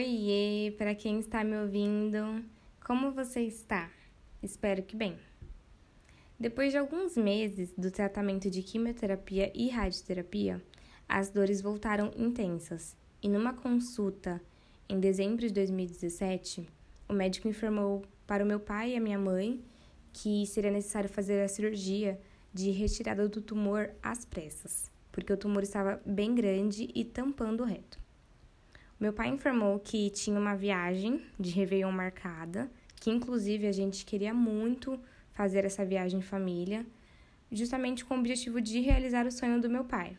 Oiê, para quem está me ouvindo, como você está? Espero que bem. Depois de alguns meses do tratamento de quimioterapia e radioterapia, as dores voltaram intensas e numa consulta em dezembro de 2017, o médico informou para o meu pai e a minha mãe que seria necessário fazer a cirurgia de retirada do tumor às pressas, porque o tumor estava bem grande e tampando o reto. Meu pai informou que tinha uma viagem de Réveillon marcada, que inclusive a gente queria muito fazer essa viagem em família, justamente com o objetivo de realizar o sonho do meu pai.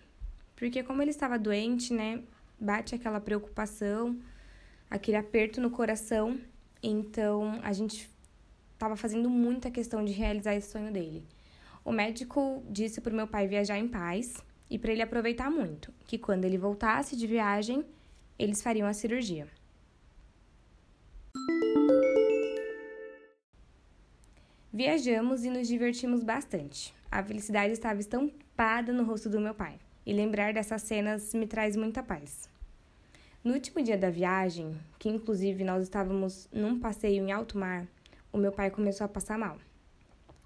Porque como ele estava doente, né, bate aquela preocupação, aquele aperto no coração, então a gente estava fazendo muita questão de realizar esse sonho dele. O médico disse para o meu pai viajar em paz e para ele aproveitar muito, que quando ele voltasse de viagem, eles fariam a cirurgia. Viajamos e nos divertimos bastante. A felicidade estava estampada no rosto do meu pai, e lembrar dessas cenas me traz muita paz. No último dia da viagem, que inclusive nós estávamos num passeio em alto mar, o meu pai começou a passar mal.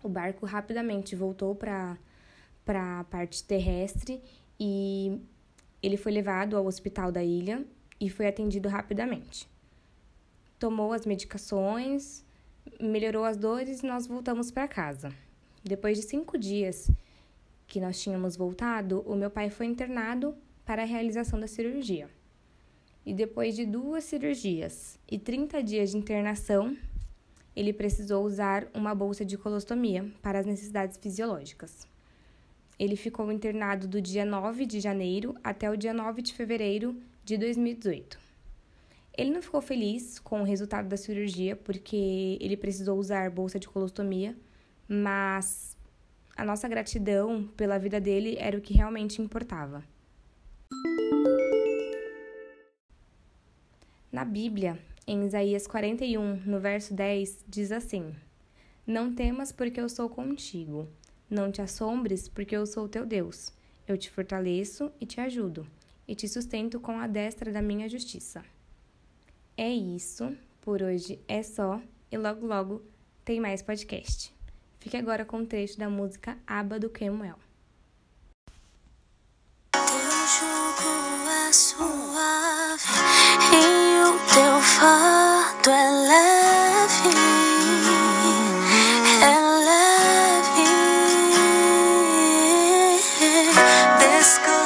O barco rapidamente voltou para a parte terrestre e ele foi levado ao hospital da ilha e foi atendido rapidamente. Tomou as medicações, melhorou as dores e nós voltamos para casa. Depois de cinco dias que nós tínhamos voltado, o meu pai foi internado para a realização da cirurgia. E depois de duas cirurgias e 30 dias de internação, ele precisou usar uma bolsa de colostomia para as necessidades fisiológicas. Ele ficou internado do dia 9 de janeiro até o dia 9 de fevereiro de 2018. Ele não ficou feliz com o resultado da cirurgia porque ele precisou usar bolsa de colostomia, mas a nossa gratidão pela vida dele era o que realmente importava. Na Bíblia, em Isaías 41, no verso 10, diz assim: Não temas, porque eu sou contigo. Não te assombres, porque eu sou teu Deus. Eu te fortaleço e te ajudo e te sustento com a destra da minha justiça. É isso, por hoje é só e logo logo tem mais podcast. Fique agora com o trecho da música Aba do Kemuel.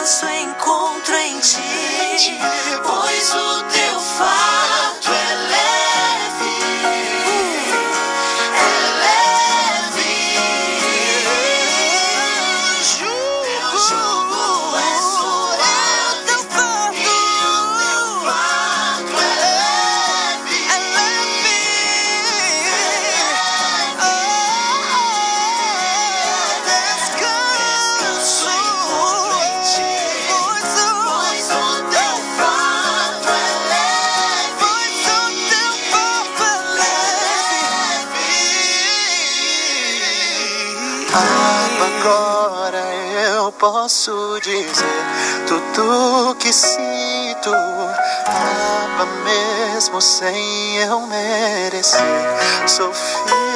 nosso encontro em ti, pois o teu fato é leve, é leve. Teu jugo é Agora eu posso dizer tudo que sinto, Aba mesmo sem eu merecer. Sou filho.